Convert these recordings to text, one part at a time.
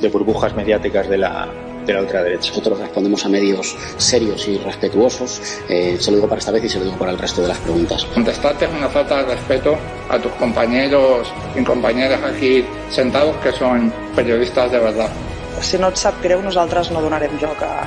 de burbujas mediáticas de la, de la ultraderecha. Nosotros respondemos a medios serios y respetuosos. Eh, se lo digo para esta vez y se lo digo para el resto de las preguntas. Contestarte es una falta de respeto a tus compañeros y compañeras aquí sentados que son periodistas de verdad. Si no et sap greu, nosaltres no donarem joc a,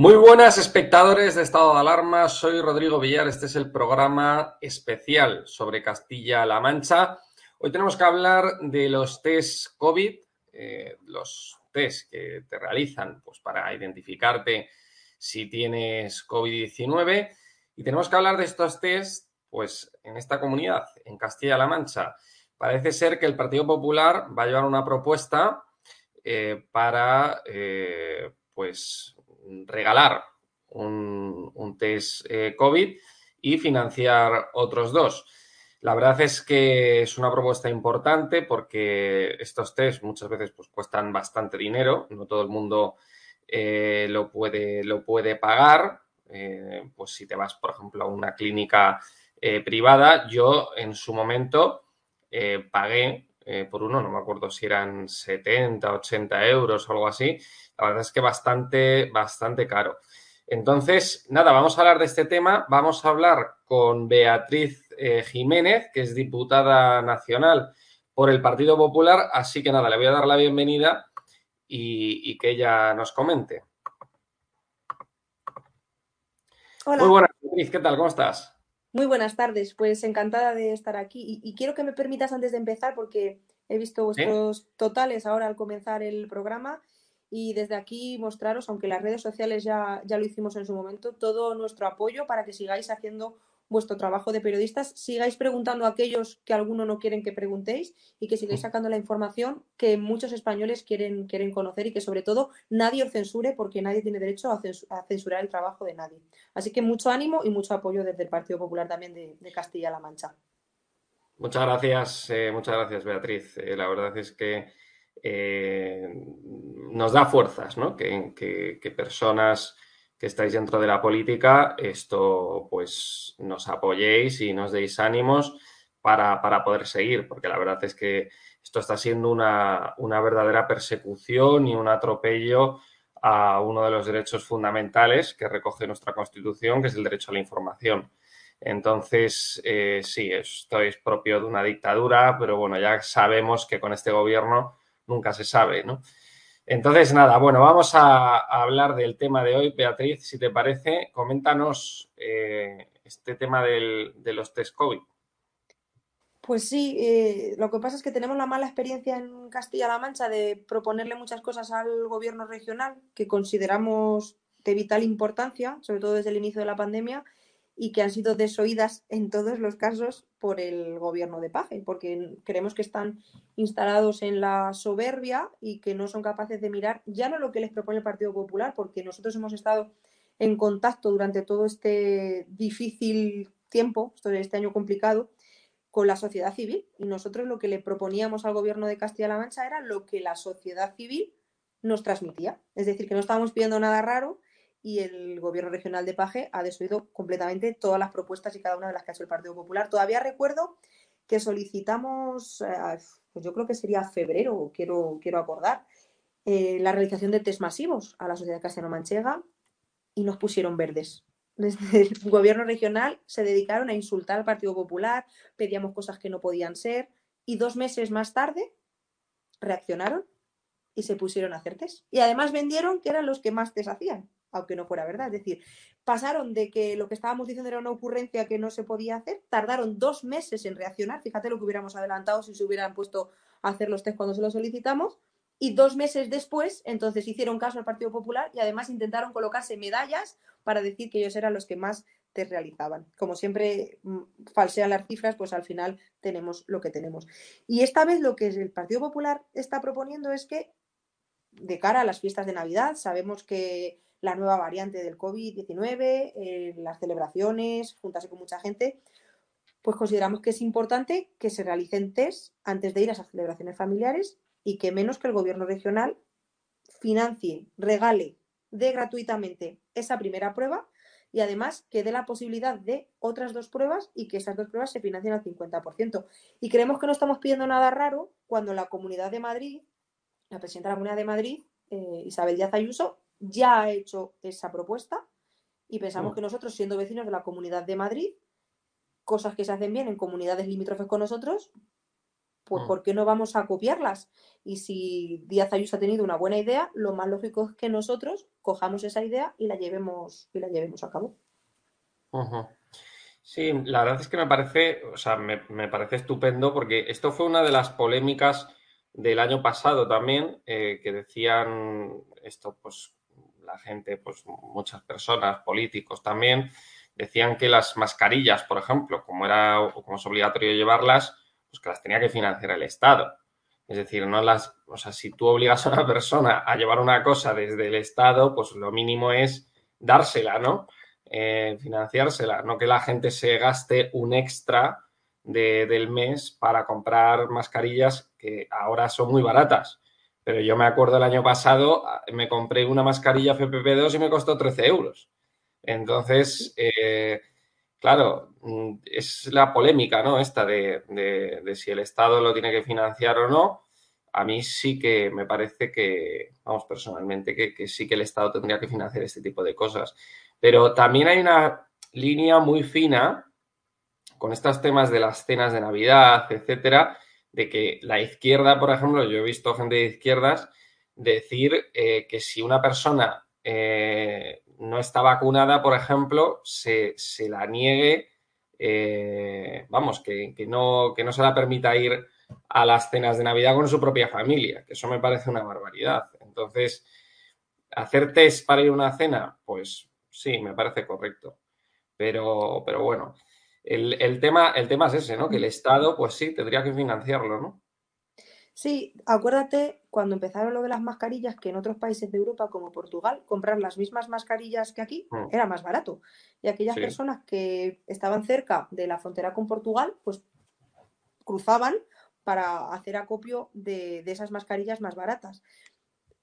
Muy buenas espectadores de Estado de Alarma, soy Rodrigo Villar, este es el programa especial sobre Castilla-La Mancha. Hoy tenemos que hablar de los test COVID, eh, los test que te realizan pues, para identificarte si tienes COVID-19 y tenemos que hablar de estos test pues, en esta comunidad, en Castilla-La Mancha. Parece ser que el Partido Popular va a llevar una propuesta eh, para eh, pues regalar un, test eh, COVID y financiar otros dos. La verdad es que es una propuesta importante porque estos test muchas veces pues, cuestan bastante dinero, no todo el mundo eh, lo, puede, lo puede pagar. Eh, pues si te vas, por ejemplo, a una clínica privada, yo en su momento pagué eh, por uno, no me acuerdo si eran 70, 80 euros o algo así. La verdad es que bastante, bastante caro. Entonces, nada, vamos a hablar de este tema. Vamos a hablar con Beatriz eh, Jiménez, que es diputada nacional por el Partido Popular. Así que nada, le voy a dar la bienvenida y, y que ella nos comente. Hola. Muy buenas, Beatriz, ¿qué tal? ¿Cómo estás? Muy buenas tardes, pues encantada de estar aquí y, y quiero que me permitas antes de empezar porque he visto vuestros totales ahora al comenzar el programa y desde aquí mostraros, aunque las redes sociales ya, ya lo hicimos en su momento, todo nuestro apoyo para que sigáis haciendo vuestro trabajo de periodistas, sigáis preguntando a aquellos que alguno no quieren que preguntéis y que sigáis sacando la información que muchos españoles quieren, quieren conocer y que sobre todo nadie os censure porque nadie tiene derecho a, censu- a censurar el trabajo de nadie. Así que mucho ánimo y mucho apoyo desde el Partido Popular también de, de Castilla-La Mancha. Muchas gracias, eh, muchas gracias, Beatriz. Eh, la verdad es que eh, nos da fuerzas, ¿no? Que, que- que personas que estáis dentro de la política, esto pues nos apoyéis y nos deis ánimos para, para, poder seguir, porque la verdad es que esto está siendo una, una verdadera persecución y un atropello a uno de los derechos fundamentales que recoge nuestra Constitución, que es el derecho a la información. Entonces, eh, sí, esto es propio de una dictadura, pero bueno, ya sabemos que con este gobierno nunca se sabe, ¿no? Entonces, nada, bueno, vamos a, hablar del tema de hoy. Beatriz, si te parece, coméntanos eh, este tema de los test COVID. Pues sí, eh, lo que pasa es que tenemos la mala experiencia en Castilla-La Mancha de proponerle muchas cosas al gobierno regional que consideramos de vital importancia, sobre todo desde el inicio de la pandemia, y que han sido desoídas en todos los casos por el gobierno de Paje, porque creemos que están instalados en la soberbia y que no son capaces de mirar ya no lo que les propone el Partido Popular, porque nosotros hemos estado en contacto durante todo este difícil tiempo, este año complicado, con la sociedad civil. Y nosotros lo que le proponíamos al gobierno de Castilla-La Mancha era lo que la sociedad civil nos transmitía. Es decir, que no estábamos pidiendo nada raro y el gobierno regional de Paje ha desoído completamente todas las propuestas y cada una de las que ha hecho el Partido Popular. Todavía recuerdo que solicitamos, eh, pues yo creo que sería febrero, quiero, quiero acordar, eh, la realización de test masivos a la sociedad castellano-manchega y nos pusieron verdes desde el gobierno regional se dedicaron a insultar al Partido Popular, pedíamos cosas que no podían ser y dos meses más tarde reaccionaron y se pusieron a hacer test. Y además vendieron que eran los que más test hacían, aunque no fuera verdad. Es decir, pasaron de que lo que estábamos diciendo era una ocurrencia que no se podía hacer, tardaron dos meses en reaccionar. Fíjate lo que hubiéramos adelantado si se hubieran puesto a hacer los test cuando se los solicitamos y dos meses después, entonces hicieron caso al Partido Popular y además intentaron colocarse medallas para decir que ellos eran los que más te realizaban. Como siempre mm, falsean las cifras, pues al final tenemos lo que tenemos. Y esta vez lo que el Partido Popular está proponiendo es que, de cara a las fiestas de Navidad, sabemos que la nueva variante del COVID-19, eh, las celebraciones, juntarse con mucha gente, pues consideramos que es importante que se realicen test antes de ir a esas celebraciones familiares y que menos que el gobierno regional financie, regale, dé gratuitamente esa primera prueba y además que dé la posibilidad de otras dos pruebas y que esas dos pruebas se financien al 50%. Y creemos que no estamos pidiendo nada raro cuando la Comunidad de Madrid, la presidenta de la Comunidad de Madrid, eh, Isabel Díaz Ayuso, ya ha hecho esa propuesta y pensamos mm. que nosotros, siendo vecinos de la Comunidad de Madrid, cosas que se hacen bien en comunidades limítrofes con nosotros, pues mm. ¿por qué no vamos a copiarlas? Y si Díaz Ayuso ha tenido una buena idea, lo más lógico es que nosotros cojamos esa idea y la llevemos, y la llevemos a cabo. Sí, la verdad es que me parece, o sea, me, parece estupendo porque esto fue una de las polémicas del año pasado también, eh, que decían esto, pues la gente, pues muchas personas, políticos también, decían que las mascarillas, por ejemplo, como era como es obligatorio llevarlas, pues que las tenía que financiar el Estado. Es decir, no las, o sea, si tú obligas a una persona a llevar una cosa desde el Estado, pues lo mínimo es dársela, ¿no? Eh, financiársela, no que la gente se gaste un extra del mes para comprar mascarillas que ahora son muy baratas. Pero yo me acuerdo el año pasado, me compré una mascarilla FPP2 y me costó 13 euros. Entonces, eh, Claro, mm, es la polémica, ¿no? Esta de, si el Estado lo tiene que financiar o no. A mí sí que me parece que, vamos, personalmente, que, sí que el Estado tendría que financiar este tipo de cosas. Pero también hay una línea muy fina con estos temas de las cenas de Navidad, etcétera, de que la izquierda, por ejemplo, yo he visto gente de izquierdas decir eh, que si una persona eh, no está vacunada, por ejemplo, se, la niegue, eh, vamos, que, no, que no se la permita ir a las cenas de Navidad con su propia familia, que eso me parece una barbaridad. Entonces, hacer test para ir a una cena, pues sí, me parece correcto. Pero, pero bueno, el, el, tema, el tema es ese, ¿no? Que el Estado, pues sí, tendría que financiarlo, ¿no? Sí, acuérdate cuando empezaron lo de las mascarillas que en otros países de Europa como Portugal comprar las mismas mascarillas que aquí mm. era más barato. Y aquellas personas que estaban cerca de la frontera con Portugal, pues cruzaban para hacer acopio de, esas mascarillas más baratas.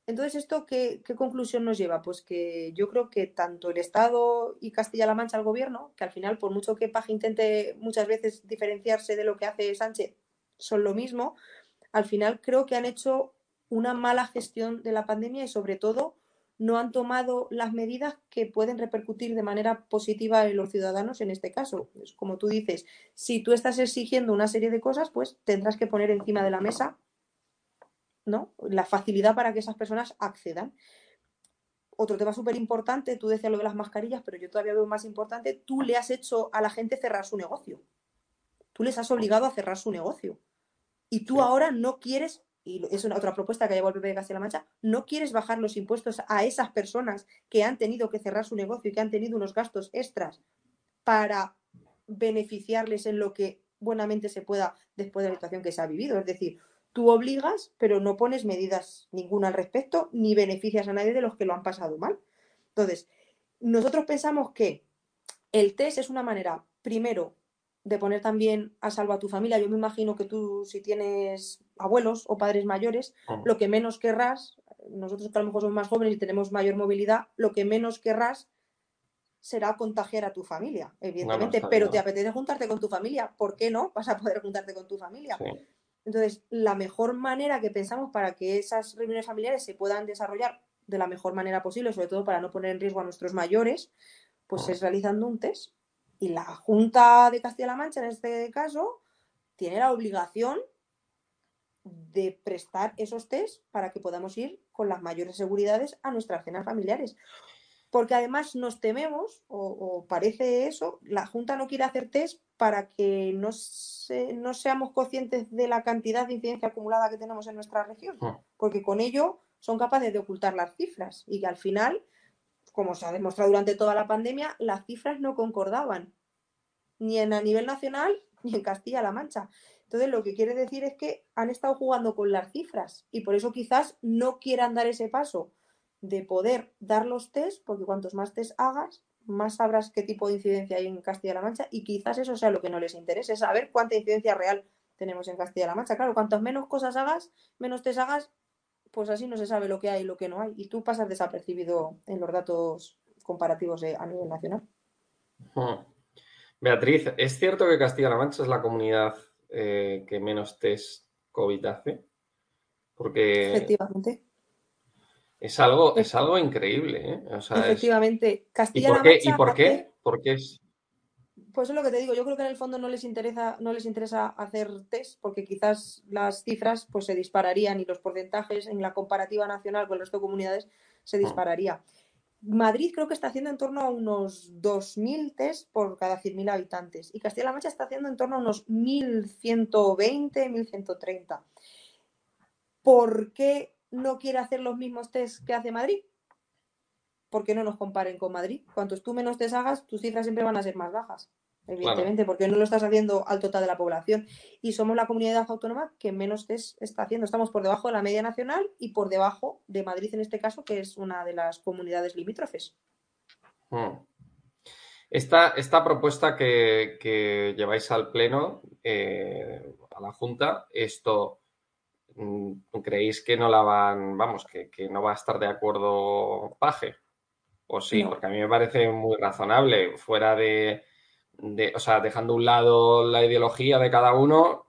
Entonces, ¿esto qué, conclusión nos lleva? Pues que yo creo que tanto el Estado y Castilla-La Mancha, el gobierno, que al final, por mucho que Paje intente muchas veces diferenciarse de lo que hace Sánchez, son lo mismo, al final creo que han hecho una mala gestión de la pandemia y sobre todo no han tomado las medidas que pueden repercutir de manera positiva en los ciudadanos en este caso. Pues, como tú dices, si tú estás exigiendo una serie de cosas, pues tendrás que poner encima de la mesa ¿no? La facilidad para que esas personas accedan. Otro tema súper importante, tú decías lo de las mascarillas, pero yo todavía veo más importante, tú le has hecho a la gente cerrar su negocio. Tú les has obligado a cerrar su negocio. Y tú ahora no quieres, y es una otra propuesta que llevado el PP de Castilla-La Mancha, no quieres bajar los impuestos a esas personas que han tenido que cerrar su negocio y que han tenido unos gastos extras para beneficiarles en lo que buenamente se pueda después de la situación que se ha vivido. Es decir, Tú obligas, pero no pones medidas ninguna al respecto, ni beneficias a nadie de los que lo han pasado mal. Entonces, nosotros pensamos que el test es una manera, primero, de poner también a salvo a tu familia. Yo me imagino que tú, si tienes abuelos o padres mayores, lo que menos querrás, nosotros que a lo mejor somos más jóvenes y tenemos mayor movilidad, lo que menos querrás será contagiar a tu familia, evidentemente, pero te apetece juntarte con tu familia, ¿por qué no? Vas a poder juntarte con tu familia. Entonces, la mejor manera que pensamos para que esas reuniones familiares se puedan desarrollar de la mejor manera posible, sobre todo para no poner en riesgo a nuestros mayores, pues es realizando un test. Y la Junta de Castilla-La Mancha, en este caso, tiene la obligación de prestar esos test para que podamos ir con las mayores seguridades a nuestras cenas familiares porque además nos tememos, o, parece eso, la Junta no quiere hacer test para que no, no seamos conscientes de la cantidad de incidencia acumulada que tenemos en nuestra región, ah. porque con ello son capaces de ocultar las cifras y que al final, como se ha demostrado durante toda la pandemia, las cifras no concordaban, ni en a nivel nacional ni en Castilla-La Mancha. Entonces, lo que quiere decir es que han estado jugando con las cifras y por eso quizás no quieran dar ese paso de poder dar los test, porque cuantos más test hagas, más sabrás qué tipo de incidencia hay en Castilla-La Mancha y quizás eso sea lo que no les interese, saber cuánta incidencia real tenemos en Castilla-La Mancha. Claro, cuantas menos cosas hagas, menos test hagas, pues así no se sabe lo que hay y lo que no hay. Y tú pasas desapercibido en los datos comparativos a nivel nacional. Hmm. Beatriz, ¿es cierto que Castilla-La Mancha es la comunidad eh, que menos test COVID hace? Porque... Efectivamente. Es algo, es algo increíble. ¿eh? Efectivamente, Castilla-La Mancha. ¿Y por qué? ¿Por qué? es... Pues es lo que te digo, yo creo que en el fondo no les interesa, no les interesa hacer test, porque quizás las cifras pues, se dispararían y los porcentajes en la comparativa nacional con el resto de comunidades se mm. dispararía. Madrid creo que está haciendo en torno a unos 2.000 test por cada 100.000 habitantes y Castilla-La Mancha está haciendo en torno a unos 1.120, 1.130. ¿Por qué no quiere hacer los mismos test que hace Madrid, ¿por qué no nos comparen con Madrid? Cuantos tú menos test hagas, tus cifras siempre van a ser más bajas, evidentemente, porque no lo estás haciendo al total de la población. Y somos la comunidad autónoma que menos test está haciendo. Estamos por debajo de la media nacional y por debajo de Madrid en este caso, que es una de las comunidades limítrofes. Hmm. Esta, esta, propuesta que, lleváis al Pleno, eh, a la Junta, esto ¿creéis que no la van, vamos, que, no va a estar de acuerdo Paje? O sí, porque a mí me parece muy razonable, fuera de, o sea, dejando a un lado la ideología de cada uno,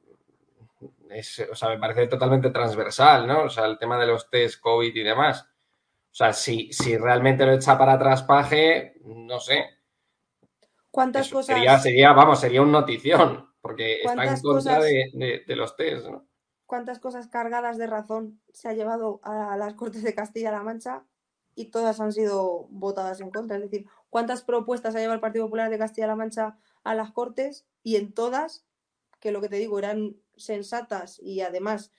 o sea, me parece totalmente transversal, ¿no? O sea, el tema de los test COVID y demás. O sea, si, si realmente lo echa para atrás Paje, no sé. ¿Cuántas cosas? Sería, sería, vamos, sería un notición, porque está en contra de, de los test, ¿no? Cuántas cosas cargadas de razón se ha llevado a las Cortes de Castilla-La Mancha y todas han sido votadas en contra. Es decir, cuántas propuestas ha llevado el Partido Popular de Castilla-La Mancha a las Cortes y en todas, que lo que te digo, eran sensatas y además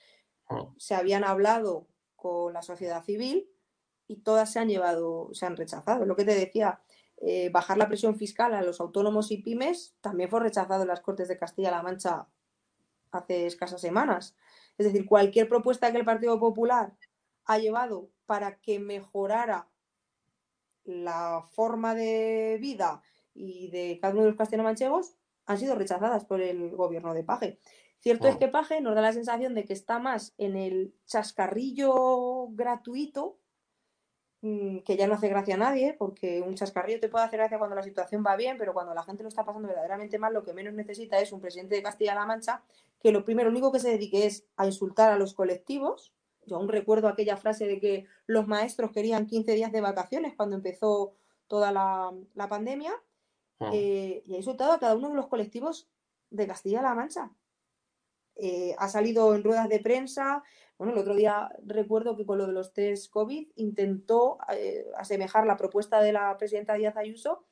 oh. se habían hablado con la sociedad civil y todas se han llevado, se han rechazado. Lo que te decía, eh, bajar la presión fiscal a los autónomos y pymes también fue rechazado en las Cortes de Castilla-La Mancha hace escasas semanas. Es decir, cualquier propuesta que el Partido Popular ha llevado para que mejorara la forma de vida y de cada uno de los castellano-manchegos han sido rechazadas por el gobierno de Paje. Cierto es que Paje nos da la sensación de que está más en el chascarrillo gratuito, que ya no hace gracia a nadie, porque un chascarrillo te puede hacer gracia cuando la situación va bien, pero cuando la gente lo está pasando verdaderamente mal, lo que menos necesita es un presidente de Castilla-La Mancha que lo primero, lo único que se dedique es a insultar a los colectivos. Yo aún recuerdo aquella frase de que los maestros querían 15 días de vacaciones cuando empezó toda la, la pandemia Mm. eh, y ha insultado a cada uno de los colectivos de Castilla-La Mancha. Eh, ha salido en ruedas de prensa. Bueno, el otro día recuerdo que con lo de los test COVID intentó eh, asemejar la propuesta de la presidenta Díaz Ayuso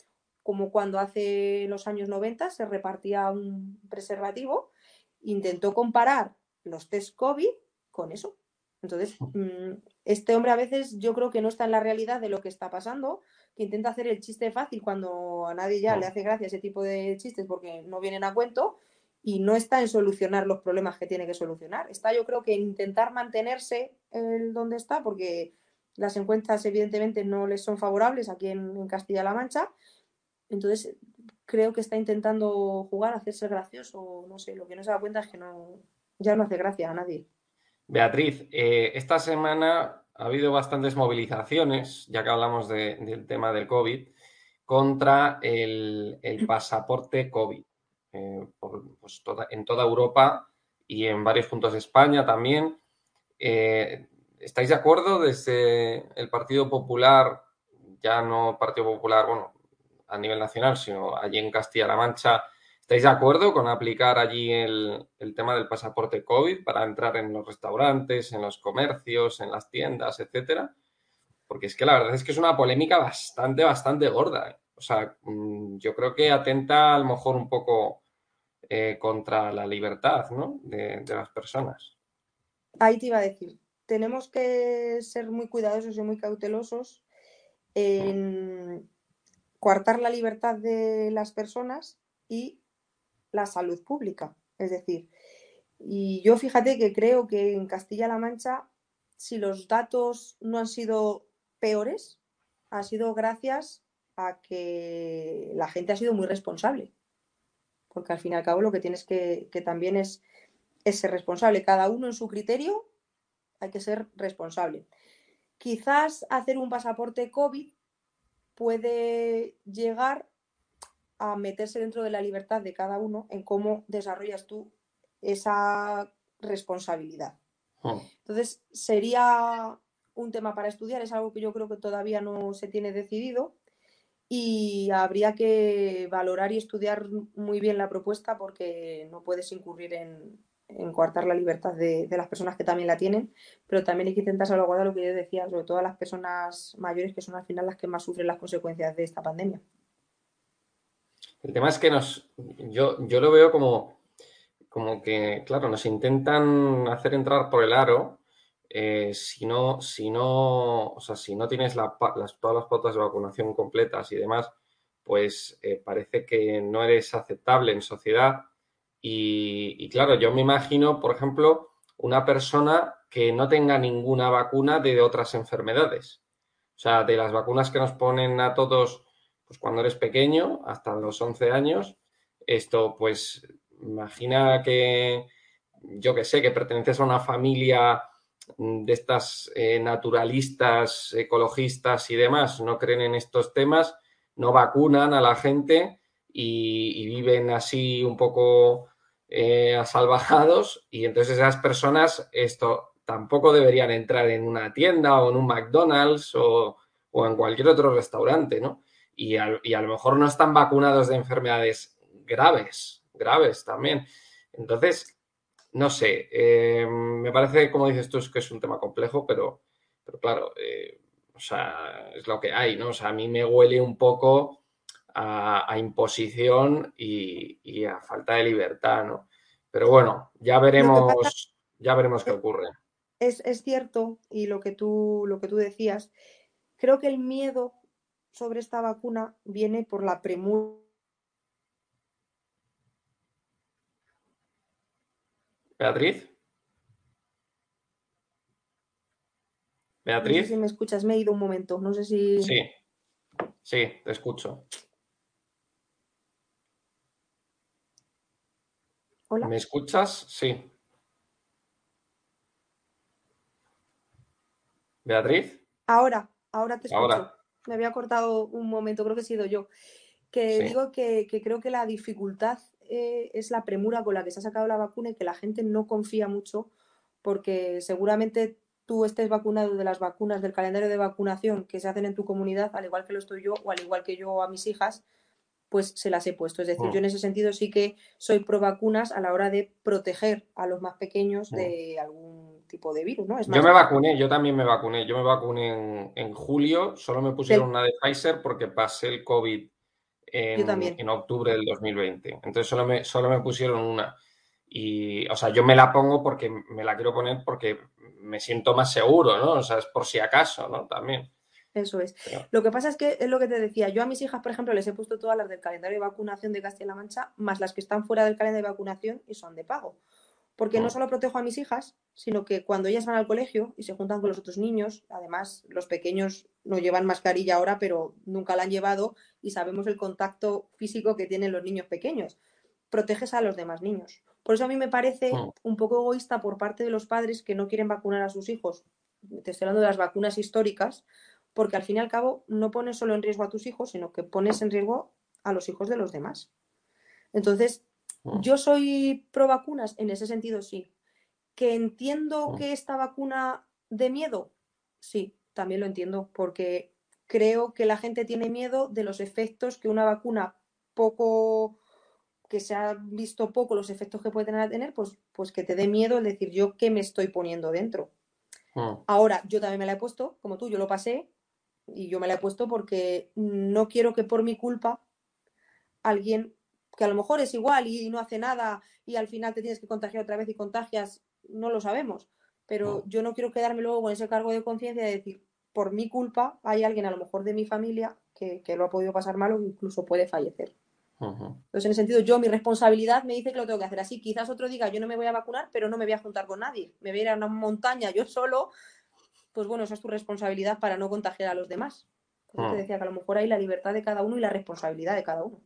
como cuando hace los años 90 se repartía un preservativo. Intentó comparar los test COVID con eso. Entonces, mm, este hombre a veces yo creo que no está en la realidad de lo que está pasando, que intenta hacer el chiste fácil cuando a nadie ya le hace gracia ese tipo de chistes porque no vienen a cuento y no está en solucionar los problemas que tiene que solucionar. Está yo creo que en intentar mantenerse el donde está porque las encuestas evidentemente no les son favorables aquí en, Castilla-La Mancha. Entonces creo que está intentando jugar, hacerse gracioso, no sé, lo que no se da cuenta es que ya no hace gracia a nadie. Beatriz, eh, esta semana ha habido bastantes movilizaciones, ya que hablamos de- del tema del COVID, contra el, el pasaporte COVID. Eh, pues, en toda Europa y en varios puntos de España también. Eh, ¿Estáis de acuerdo desde el Partido Popular, ya no Partido Popular, bueno, a nivel nacional, sino allí en Castilla-La Mancha? ¿Estáis de acuerdo con aplicar allí el, el tema del pasaporte COVID para entrar en los restaurantes, en los comercios, en las tiendas, etcétera? Porque es que la verdad es que es una polémica bastante, bastante gorda. ¿eh? O sea, mm, yo creo que atenta a lo mejor un poco eh, contra la libertad, ¿no? de, las personas. Ahí te iba a decir, tenemos que ser muy cuidadosos y muy cautelosos en coartar la libertad de las personas y la salud pública. Es decir, y yo fíjate que creo que en Castilla-La Mancha, si los datos no han sido peores, ha sido gracias a que la gente ha sido muy responsable. Porque al fin y al cabo lo que tienes que, que también es, es ser responsable. Cada uno en su criterio hay que ser responsable. Quizás hacer un pasaporte COVID puede llegar a meterse dentro de la libertad de cada uno en cómo desarrollas tú esa responsabilidad. Mm. Entonces, sería un tema para estudiar, es algo que yo creo que todavía no se tiene decidido y habría que valorar y estudiar muy bien la propuesta porque no puedes incurrir en, en coartar la libertad de, las personas que también la tienen, pero también hay que intentar salvaguardar lo que yo decía, sobre todo las personas mayores que son al final las que más sufren las consecuencias de esta pandemia. El tema es que nos, yo, yo lo veo como, como que, claro, nos intentan hacer entrar por el aro eh, si no, o sea, si no tienes la, las, todas las pautas de vacunación completas y demás, pues eh, parece que no eres aceptable en sociedad. Y, y, claro, yo me imagino, por ejemplo, una persona que no tenga ninguna vacuna de otras enfermedades. O sea, de las vacunas que nos ponen a todos, pues cuando eres pequeño, hasta los 11 años, esto, pues, imagina que, yo que sé, que perteneces a una familia de estas eh, naturalistas, ecologistas y demás, no creen en estos temas, no vacunan a la gente y, viven así un poco eh, asalvajados y entonces esas personas esto tampoco deberían entrar en una tienda o en un McDonald's o, o en cualquier otro restaurante, ¿no? Y y a lo mejor no están vacunados de enfermedades graves, graves también. Entonces, no sé, eh, me parece, como dices tú, es que es un tema complejo, pero, pero claro, eh, o sea, es lo que hay, ¿no? O sea, a mí me huele un poco a, a imposición y, y, a falta de libertad, ¿no? Pero bueno, ya veremos, pasa, ya veremos qué ocurre. Es, es, cierto, y lo que, tú, lo que tú decías, creo que el miedo sobre esta vacuna viene por la premura Beatriz. Beatriz. No sé si me escuchas, me he ido un momento, no sé si. Sí, sí, te escucho. ¿Me escuchas? Sí. Beatriz. Ahora, ahora te escucho. Me había cortado un momento, creo que he sido yo. Que digo que, creo que la dificultad eh, es la premura con la que se ha sacado la vacuna y que la gente no confía mucho porque seguramente tú estés vacunado de las vacunas del calendario de vacunación que se hacen en tu comunidad, al igual que lo estoy yo o al igual que yo a mis hijas, pues se las he puesto. Es decir, yo en mm. ese sentido sí que soy pro vacunas a la hora de proteger a los más pequeños de mm. algún tipo de virus, ¿no? yo me vacuné, yo también me vacuné. Yo me vacuné en, julio, solo me pusieron una de Pfizer porque pasé el COVID en, en, octubre del 2020. Entonces solo me, solo me pusieron una. Y, o sea, yo me la pongo porque me la quiero poner porque me siento más seguro, ¿no? O sea, es por si acaso, ¿no? También. Eso es. Lo que pasa es que es lo que te decía. Yo a mis hijas, por ejemplo, les he puesto todas las del calendario de vacunación de Castilla-La Mancha, más las que están fuera del calendario de vacunación y son de pago. Porque no solo protejo a mis hijas, sino que cuando ellas van al colegio y se juntan con los otros niños, además los pequeños no llevan mascarilla ahora, pero nunca la han llevado y sabemos el contacto físico que tienen los niños pequeños. Proteges a los demás niños. Por eso a mí me parece un poco egoísta por parte de los padres que no quieren vacunar a sus hijos. Te estoy hablando de las vacunas históricas, porque al fin y al cabo no pones solo en riesgo a tus hijos, sino que pones en riesgo a los hijos de los demás. Entonces. Yo soy pro vacunas en ese sentido, sí. Que entiendo mm. que esta vacuna de miedo, sí, también lo entiendo, porque creo que la gente tiene miedo de los efectos que una vacuna poco que se ha visto poco los efectos que puede tener, pues, pues que te dé miedo el decir yo qué me estoy poniendo dentro. Mm. Ahora, yo también me la he puesto, como tú, yo lo pasé y yo me la he puesto porque no quiero que por mi culpa alguien que a lo mejor es igual y no hace nada y al final te tienes que contagiar otra vez y contagias, no lo sabemos. Pero yo no quiero quedarme luego con ese cargo de conciencia de decir, por mi culpa hay alguien a lo mejor de mi familia que, lo ha podido pasar mal o incluso puede fallecer. Entonces, en ese sentido, yo mi responsabilidad me dice que lo tengo que hacer así. Quizás otro diga, yo no me voy a vacunar, pero no me voy a juntar con nadie. Me voy a ir a una montaña yo solo pues bueno, esa es tu responsabilidad para no contagiar a los demás. te mm. decía que a lo mejor hay la libertad de cada uno y la responsabilidad de cada uno.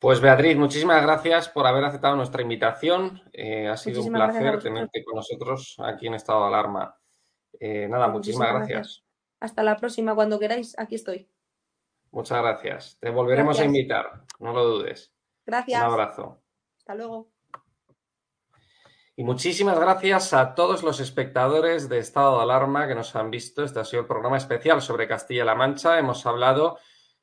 Pues Beatriz, muchísimas gracias por haber aceptado nuestra invitación. Eh, ha sido un placer tenerte con nosotros aquí en estado de alarma. Eh, nada, muchísimas, gracias. Hasta la próxima, cuando queráis, aquí estoy. Muchas gracias. Te volveremos a invitar, no lo dudes. Gracias. Un abrazo. Hasta luego. Y muchísimas gracias a todos los espectadores de Estado de Alarma que nos han visto. Este ha sido el programa especial sobre Castilla-La Mancha. Hemos hablado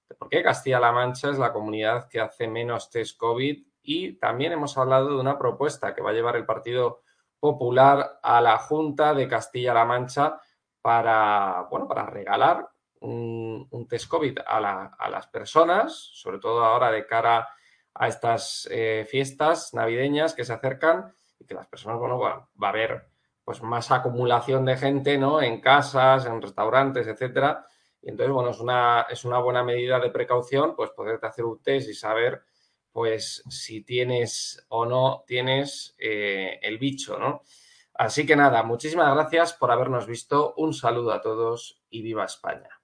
de por qué Castilla-La Mancha es la comunidad que hace menos test COVID y también hemos hablado de una propuesta que va a llevar el Partido Popular a la Junta de Castilla-La Mancha para, bueno, para regalar un, test COVID a, las personas, sobre todo ahora de cara a estas eh, fiestas navideñas que se acercan y que las personas, bueno, va, a haber pues más acumulación de gente, ¿no? En casas, en restaurantes, etcétera. Entonces, bueno, es una, es una buena medida de precaución, pues poderte hacer un test y saber, pues, si tienes o no tienes eh, el bicho, ¿no? Así que nada, muchísimas gracias por habernos visto. Un saludo a todos y viva España.